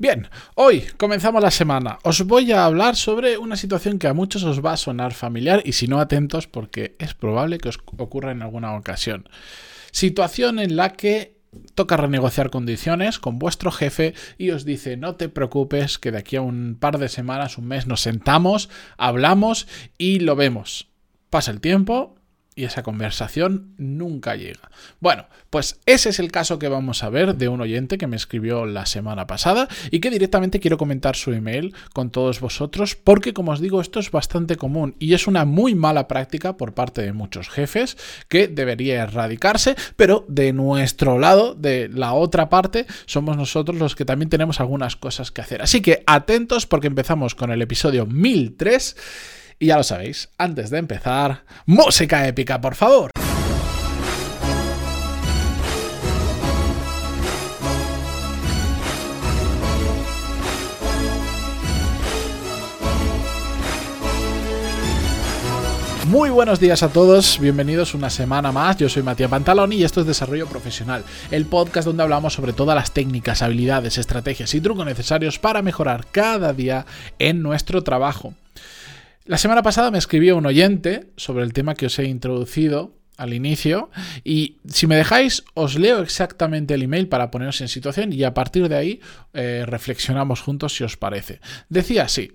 Bien, hoy comenzamos la semana. Os voy a hablar sobre una situación que a muchos os va a sonar familiar y si no atentos porque es probable que os ocurra en alguna ocasión. Situación en la que toca renegociar condiciones con vuestro jefe y os dice no te preocupes que de aquí a un par de semanas, un mes nos sentamos, hablamos y lo vemos. Pasa el tiempo, y esa conversación nunca llega. Bueno, pues ese es el caso que vamos a ver de un oyente que me escribió la semana pasada y que directamente quiero comentar su email con todos vosotros porque como os digo esto es bastante común y es una muy mala práctica por parte de muchos jefes que debería erradicarse, pero de nuestro lado, de la otra parte, somos nosotros los que también tenemos algunas cosas que hacer. Así que atentos porque empezamos con el episodio 1003 y ya lo sabéis, antes de empezar, música épica, por favor. Muy buenos días a todos, bienvenidos una semana más. Yo soy Matías Pantaloni y esto es Desarrollo Profesional, el podcast donde hablamos sobre todas las técnicas, habilidades, estrategias y trucos necesarios para mejorar cada día en nuestro trabajo. La semana pasada me escribió un oyente sobre el tema que os he introducido al inicio y si me dejáis os leo exactamente el email para poneros en situación y a partir de ahí eh, reflexionamos juntos si os parece. Decía así.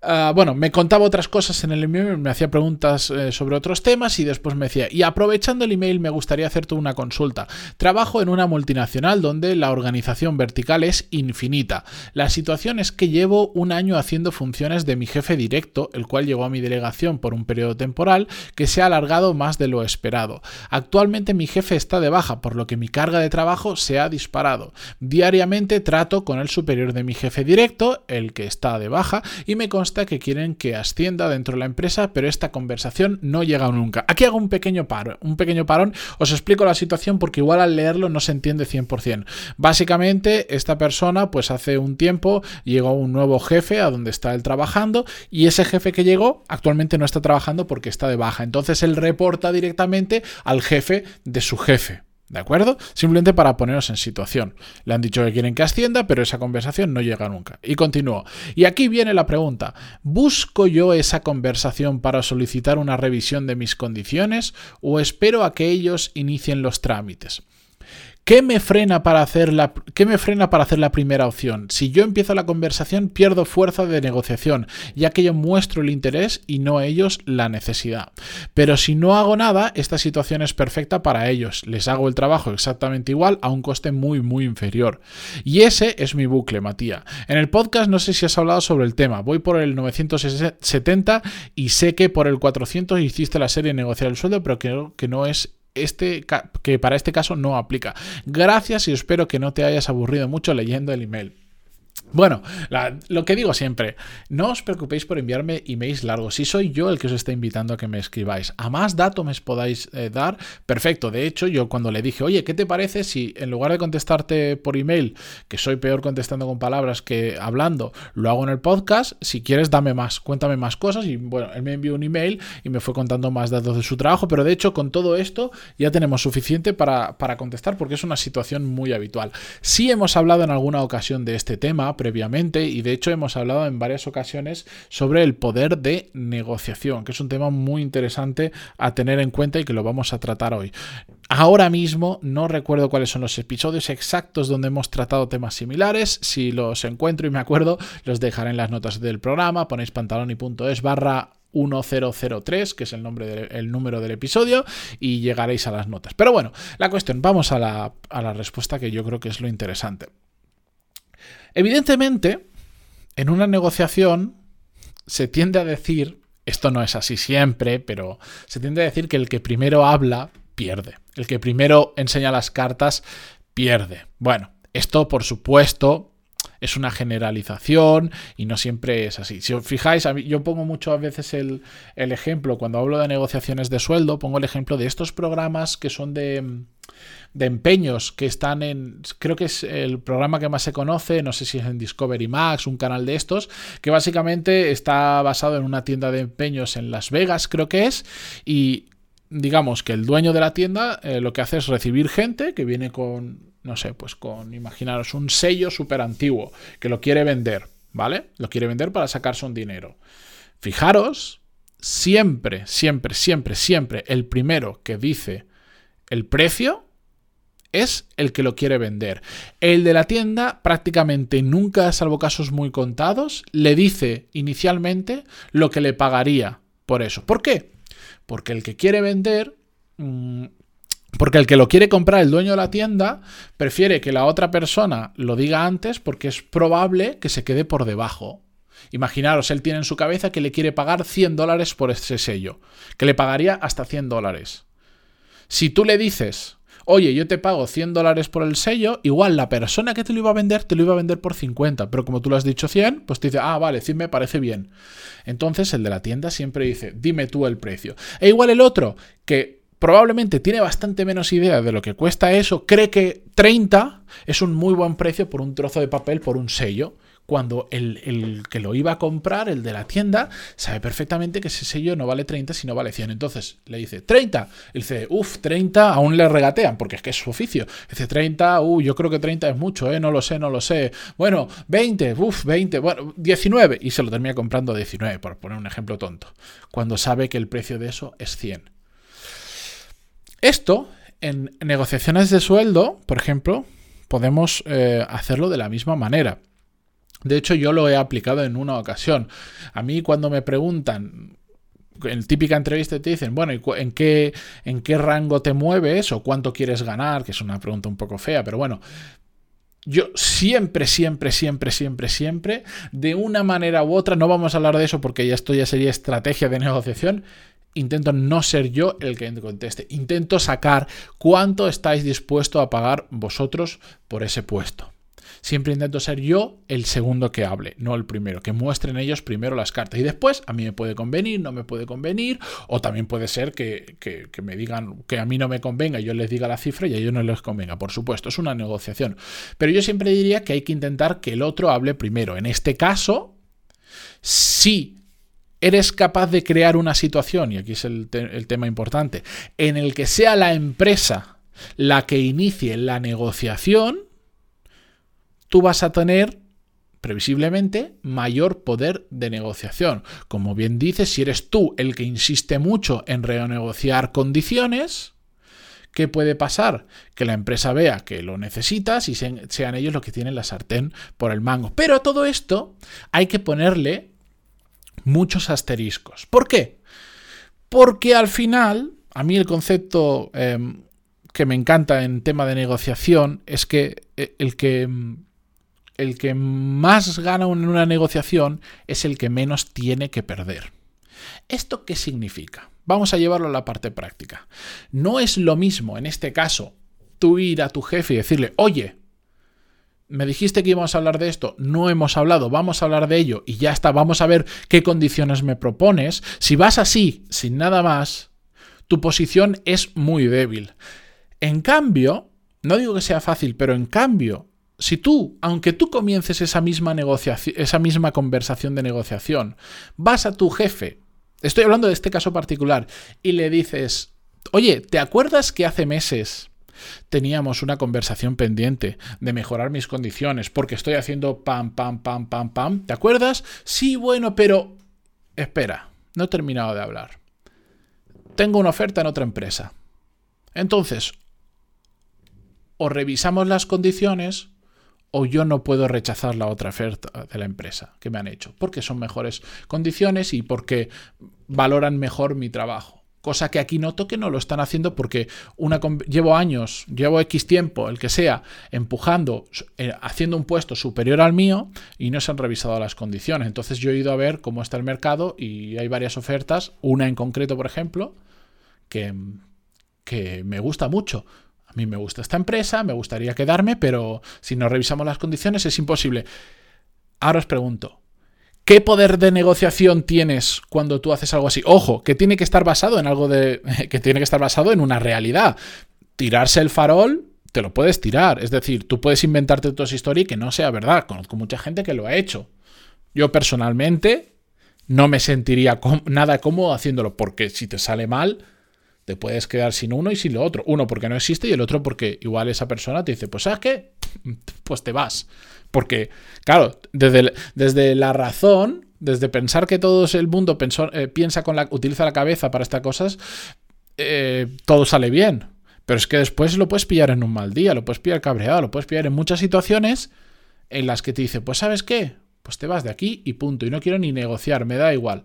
Ah, bueno, me contaba otras cosas en el email, me hacía preguntas eh, sobre otros temas y después me decía, y aprovechando el email me gustaría hacerte una consulta. Trabajo en una multinacional donde la organización vertical es infinita. La situación es que llevo un año haciendo funciones de mi jefe directo, el cual llegó a mi delegación por un periodo temporal que se ha alargado más de lo esperado. Actualmente mi jefe está de baja, por lo que mi carga de trabajo se ha disparado. Diariamente trato con el superior de mi jefe directo, el que está de baja, y me que quieren que ascienda dentro de la empresa, pero esta conversación no llega nunca. Aquí hago un pequeño paro, un pequeño parón, os explico la situación porque igual al leerlo no se entiende 100%. Básicamente, esta persona pues hace un tiempo llegó un nuevo jefe a donde está él trabajando y ese jefe que llegó actualmente no está trabajando porque está de baja. Entonces él reporta directamente al jefe de su jefe. ¿De acuerdo? Simplemente para poneros en situación. Le han dicho que quieren que ascienda, pero esa conversación no llega nunca. Y continúo. Y aquí viene la pregunta. ¿Busco yo esa conversación para solicitar una revisión de mis condiciones o espero a que ellos inicien los trámites? ¿Qué me, frena para hacer la, ¿Qué me frena para hacer la primera opción? Si yo empiezo la conversación, pierdo fuerza de negociación, ya que yo muestro el interés y no ellos la necesidad. Pero si no hago nada, esta situación es perfecta para ellos. Les hago el trabajo exactamente igual a un coste muy, muy inferior. Y ese es mi bucle, Matías. En el podcast no sé si has hablado sobre el tema. Voy por el 970 y sé que por el 400 hiciste la serie Negociar el sueldo, pero creo que no es este, que para este caso no aplica. Gracias y espero que no te hayas aburrido mucho leyendo el email. Bueno, lo que digo siempre, no os preocupéis por enviarme emails largos. Si soy yo el que os está invitando a que me escribáis, a más datos me podáis eh, dar, perfecto. De hecho, yo cuando le dije, oye, ¿qué te parece si en lugar de contestarte por email, que soy peor contestando con palabras que hablando, lo hago en el podcast? Si quieres, dame más, cuéntame más cosas. Y bueno, él me envió un email y me fue contando más datos de su trabajo, pero de hecho, con todo esto ya tenemos suficiente para, para contestar porque es una situación muy habitual. Sí hemos hablado en alguna ocasión de este tema previamente y de hecho hemos hablado en varias ocasiones sobre el poder de negociación, que es un tema muy interesante a tener en cuenta y que lo vamos a tratar hoy. Ahora mismo no recuerdo cuáles son los episodios exactos donde hemos tratado temas similares. Si los encuentro y me acuerdo, los dejaré en las notas del programa. Ponéis pantaloni.es barra 1003, que es el, nombre el número del episodio, y llegaréis a las notas. Pero bueno, la cuestión, vamos a la, a la respuesta que yo creo que es lo interesante. Evidentemente, en una negociación se tiende a decir, esto no es así siempre, pero se tiende a decir que el que primero habla pierde, el que primero enseña las cartas pierde. Bueno, esto por supuesto es una generalización y no siempre es así. Si os fijáis, yo pongo muchas veces el, el, ejemplo, cuando hablo de negociaciones de sueldo, pongo el ejemplo de estos programas que son de, de empeños que están en, creo que es el programa que más se conoce, no sé si es en Discovery Max, un canal de estos, que básicamente está basado en una tienda de empeños en Las Vegas, creo que es, y digamos que el dueño de la tienda eh, lo que hace es recibir gente que viene con no sé, pues con, imaginaros, un sello súper antiguo que lo quiere vender, ¿vale? Lo quiere vender para sacarse un dinero. Fijaros, siempre, siempre, siempre, siempre, el primero que dice el precio es el que lo quiere vender. El de la tienda prácticamente nunca, salvo casos muy contados, le dice inicialmente lo que le pagaría por eso. ¿Por qué? Porque el que quiere vender... Mm, porque el que lo quiere comprar, el dueño de la tienda, prefiere que la otra persona lo diga antes porque es probable que se quede por debajo. Imaginaros, él tiene en su cabeza que le quiere pagar 100 dólares por ese sello, que le pagaría hasta 100 dólares. Si tú le dices, oye, yo te pago 100 dólares por el sello, igual la persona que te lo iba a vender te lo iba a vender por 50, pero como tú lo has dicho 100, pues te dice, ah, vale, 100 me parece bien. Entonces el de la tienda siempre dice, dime tú el precio. E igual el otro, que probablemente tiene bastante menos idea de lo que cuesta eso, cree que 30 es un muy buen precio por un trozo de papel, por un sello cuando el, que lo iba a comprar, el de la tienda, sabe perfectamente que ese sello no vale 30, sino vale 100. Entonces le dice, 30. Y dice, uff, 30, aún le regatean, porque es que es su oficio. Dice, 30, uh, yo creo que 30 es mucho, ¿eh? No lo sé, no lo sé. Bueno, 20, uff, 20, bueno, 19. Y se lo termina comprando 19, por poner un ejemplo tonto. Cuando sabe que el precio de eso es 100. Esto, en negociaciones de sueldo, por ejemplo, podemos eh, hacerlo de la misma manera. De hecho, yo lo he aplicado en una ocasión. A mí cuando me preguntan, en típica entrevista te dicen, bueno, ¿en qué, ¿en qué rango te mueves o cuánto quieres ganar? Que es una pregunta un poco fea, pero bueno, yo siempre, siempre, siempre, siempre, siempre, de una manera u otra, no vamos a hablar de eso porque ya esto ya sería estrategia de negociación, intento no ser yo el que conteste, intento sacar cuánto estáis dispuestos a pagar vosotros por ese puesto. Siempre intento ser yo el segundo que hable, no el primero, que muestren ellos primero las cartas. Y después a mí me puede convenir, no me puede convenir, o también puede ser que, me digan que a mí no me convenga, yo les diga la cifra y a ellos no les convenga. Por supuesto, es una negociación. Pero yo siempre diría que hay que intentar que el otro hable primero. En este caso, si eres capaz de crear una situación, y aquí es el, el tema importante, en el que sea la empresa la que inicie la negociación, tú vas a tener previsiblemente mayor poder de negociación. Como bien dices, si eres tú el que insiste mucho en renegociar condiciones, ¿qué puede pasar? Que la empresa vea que lo necesitas y sean ellos los que tienen la sartén por el mango. Pero a todo esto hay que ponerle muchos asteriscos. ¿Por qué? Porque al final, a mí el concepto em, que me encanta en tema de negociación es que eh, el que em, el que más gana en una negociación es el que menos tiene que perder. ¿Esto qué significa? Vamos a llevarlo a la parte práctica. No es lo mismo, en este caso, tú ir a tu jefe y decirle, oye, me dijiste que íbamos a hablar de esto, no hemos hablado, vamos a hablar de ello y ya está, vamos a ver qué condiciones me propones. Si vas así, sin nada más, tu posición es muy débil. En cambio, no digo que sea fácil, pero en cambio, si tú, aunque tú comiences esa misma negociación, esa misma conversación de negociación, vas a tu jefe, estoy hablando de este caso particular, y le dices, oye, ¿te acuerdas que hace meses teníamos una conversación pendiente de mejorar mis condiciones porque estoy haciendo pam, pam, pam, pam, pam? ¿Te acuerdas? Sí, bueno, pero... Espera, no he terminado de hablar. Tengo una oferta en otra empresa. Entonces, o revisamos las condiciones o yo no puedo rechazar la otra oferta de la empresa que me han hecho, porque son mejores condiciones y porque valoran mejor mi trabajo. Cosa que aquí noto que no lo están haciendo porque una, llevo años, llevo X tiempo, el que sea, empujando, eh, haciendo un puesto superior al mío y no se han revisado las condiciones. Entonces yo he ido a ver cómo está el mercado y hay varias ofertas, una en concreto, por ejemplo, que, que me gusta mucho a mí me gusta esta empresa, me gustaría quedarme, pero si no revisamos las condiciones es imposible. Ahora os pregunto, ¿qué poder de negociación tienes cuando tú haces algo así? Ojo, que tiene que estar basado en algo de. que tiene que estar basado en una realidad. Tirarse el farol, te lo puedes tirar. Es decir, tú puedes inventarte tu historia y que no sea verdad. Conozco mucha gente que lo ha hecho. Yo personalmente no me sentiría nada cómodo haciéndolo, porque si te sale mal, te puedes quedar sin uno y sin lo otro. Uno porque no existe y el otro porque igual esa persona te dice, pues ¿sabes qué? Pues te vas. Porque, claro, desde, desde la razón, desde pensar que todo el mundo eh, piensa con la, utiliza la cabeza para estas cosas, eh, todo sale bien. Pero es que después lo puedes pillar en un mal día, lo puedes pillar cabreado, lo puedes pillar en muchas situaciones en las que te dice, pues ¿sabes qué? Pues te vas de aquí y punto. Y no quiero ni negociar, me da igual.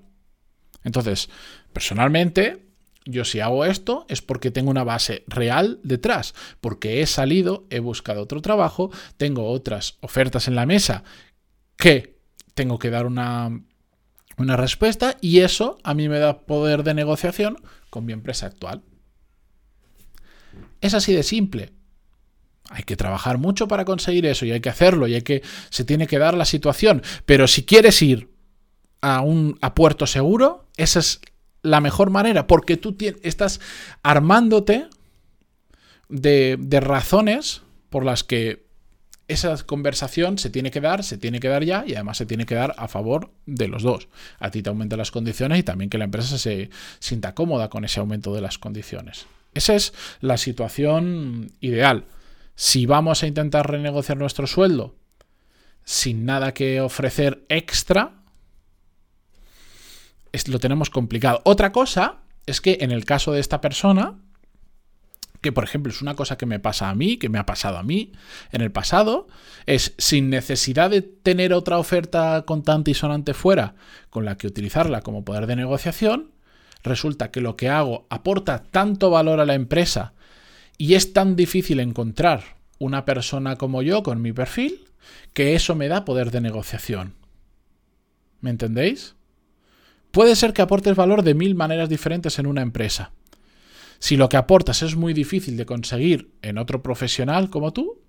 Entonces, personalmente, yo si hago esto es porque tengo una base real detrás, porque he salido, he buscado otro trabajo, tengo otras ofertas en la mesa que tengo que dar una, una respuesta y eso a mí me da poder de negociación con mi empresa actual. Es así de simple. Hay que trabajar mucho para conseguir eso y hay que hacerlo y hay que se tiene que dar la situación, pero si quieres ir a un a puerto seguro, esa es la mejor manera porque tú estás armándote de, de razones por las que esa conversación se tiene que dar, se tiene que dar ya y además se tiene que dar a favor de los dos. A ti te aumentan las condiciones y también que la empresa se sienta cómoda con ese aumento de las condiciones. Esa es la situación ideal. Si vamos a intentar renegociar nuestro sueldo sin nada que ofrecer extra, lo tenemos complicado. Otra cosa es que en el caso de esta persona, que por ejemplo es una cosa que me pasa a mí, que me ha pasado a mí en el pasado, es sin necesidad de tener otra oferta contante y sonante fuera con la que utilizarla como poder de negociación, resulta que lo que hago aporta tanto valor a la empresa y es tan difícil encontrar una persona como yo con mi perfil que eso me da poder de negociación. ¿Me entendéis? Puede ser que aportes valor de mil maneras diferentes en una empresa. Si lo que aportas es muy difícil de conseguir en otro profesional como tú,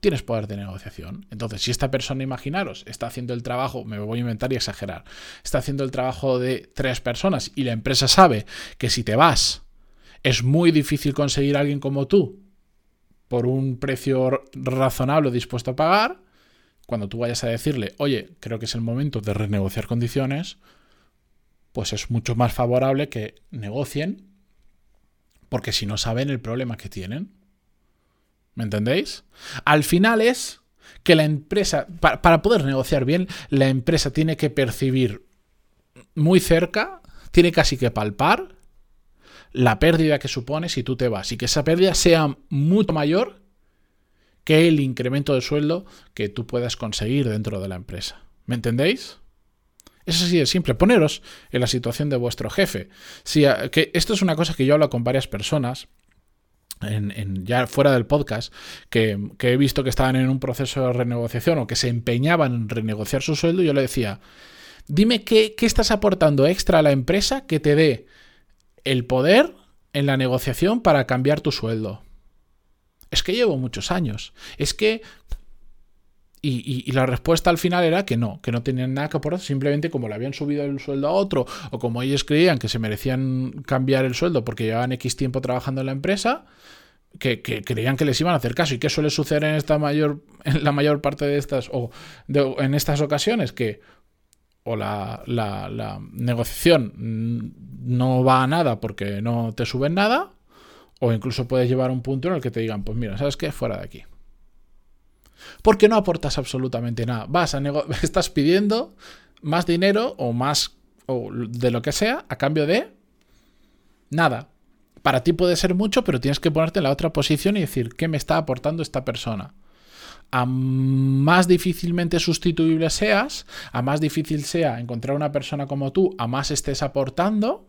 tienes poder de negociación. Entonces, si esta persona, imaginaros, está haciendo el trabajo, me voy a inventar y exagerar, está haciendo el trabajo de tres personas y la empresa sabe que si te vas es muy difícil conseguir a alguien como tú por un precio razonable dispuesto a pagar, cuando tú vayas a decirle, oye, creo que es el momento de renegociar condiciones, pues es mucho más favorable que negocien, porque si no saben el problema que tienen. ¿Me entendéis? Al final es que la empresa, para, poder negociar bien, la empresa tiene que percibir muy cerca, tiene casi que palpar la pérdida que supone si tú te vas y que esa pérdida sea mucho mayor que el incremento de sueldo que tú puedas conseguir dentro de la empresa. ¿Me entendéis? Es así de simple. Poneros en la situación de vuestro jefe. Si, que esto es una cosa que yo hablo con varias personas ya fuera del podcast, que, he visto que estaban en un proceso de renegociación o que se empeñaban en renegociar su sueldo, yo le decía, dime qué, qué estás aportando extra a la empresa que te dé el poder en la negociación para cambiar tu sueldo. Es que llevo muchos años. Es que y, la respuesta al final era que no, que no tenían nada que aportar, simplemente como le habían subido el sueldo a otro, o como ellos creían que se merecían cambiar el sueldo porque llevaban X tiempo trabajando en la empresa, que, creían que les iban a hacer caso. ¿Y qué suele suceder en esta mayor, en la mayor parte de estas, o en estas ocasiones? Que o la, la negociación no va a nada porque no te suben nada, o incluso puedes llevar un punto en el que te digan, pues mira, ¿sabes qué? Fuera de aquí. Porque no aportas absolutamente nada. Vas a estás pidiendo más dinero o más o de lo que sea a cambio de nada. Para ti puede ser mucho, pero tienes que ponerte en la otra posición y decir, ¿qué me está aportando esta persona? A más difícilmente sustituible seas, a más difícil sea encontrar una persona como tú, a más estés aportando,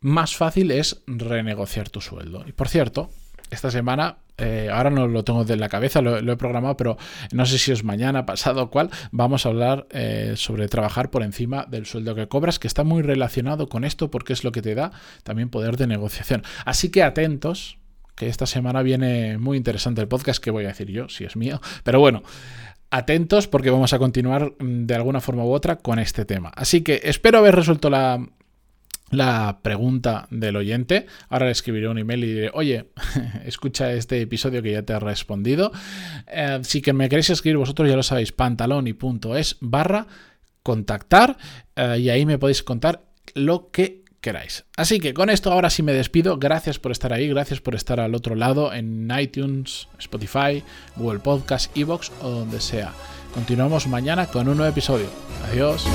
más fácil es renegociar tu sueldo. Y por cierto, esta semana, eh, ahora no lo tengo de la cabeza, lo, he programado, pero no sé si es mañana, pasado o cual, vamos a hablar eh, sobre trabajar por encima del sueldo que cobras, que está muy relacionado con esto porque es lo que te da también poder de negociación. Así que atentos, que esta semana viene muy interesante el podcast, que voy a decir yo, si es mío, pero bueno. Atentos porque vamos a continuar mm, de alguna forma u otra con este tema. Así que espero haber resuelto la, la pregunta del oyente. Ahora le escribiré un email y diré, oye, escucha este episodio que ya te ha respondido. Eh, si que me queréis escribir vosotros, ya lo sabéis, pantaloni.es barra contactar eh, y ahí me podéis contar lo que queráis. Así que con esto ahora sí me despido. Gracias por estar ahí, gracias por estar al otro lado en iTunes, Spotify, Google Podcast, Evox o donde sea. Continuamos mañana con un nuevo episodio. Adiós.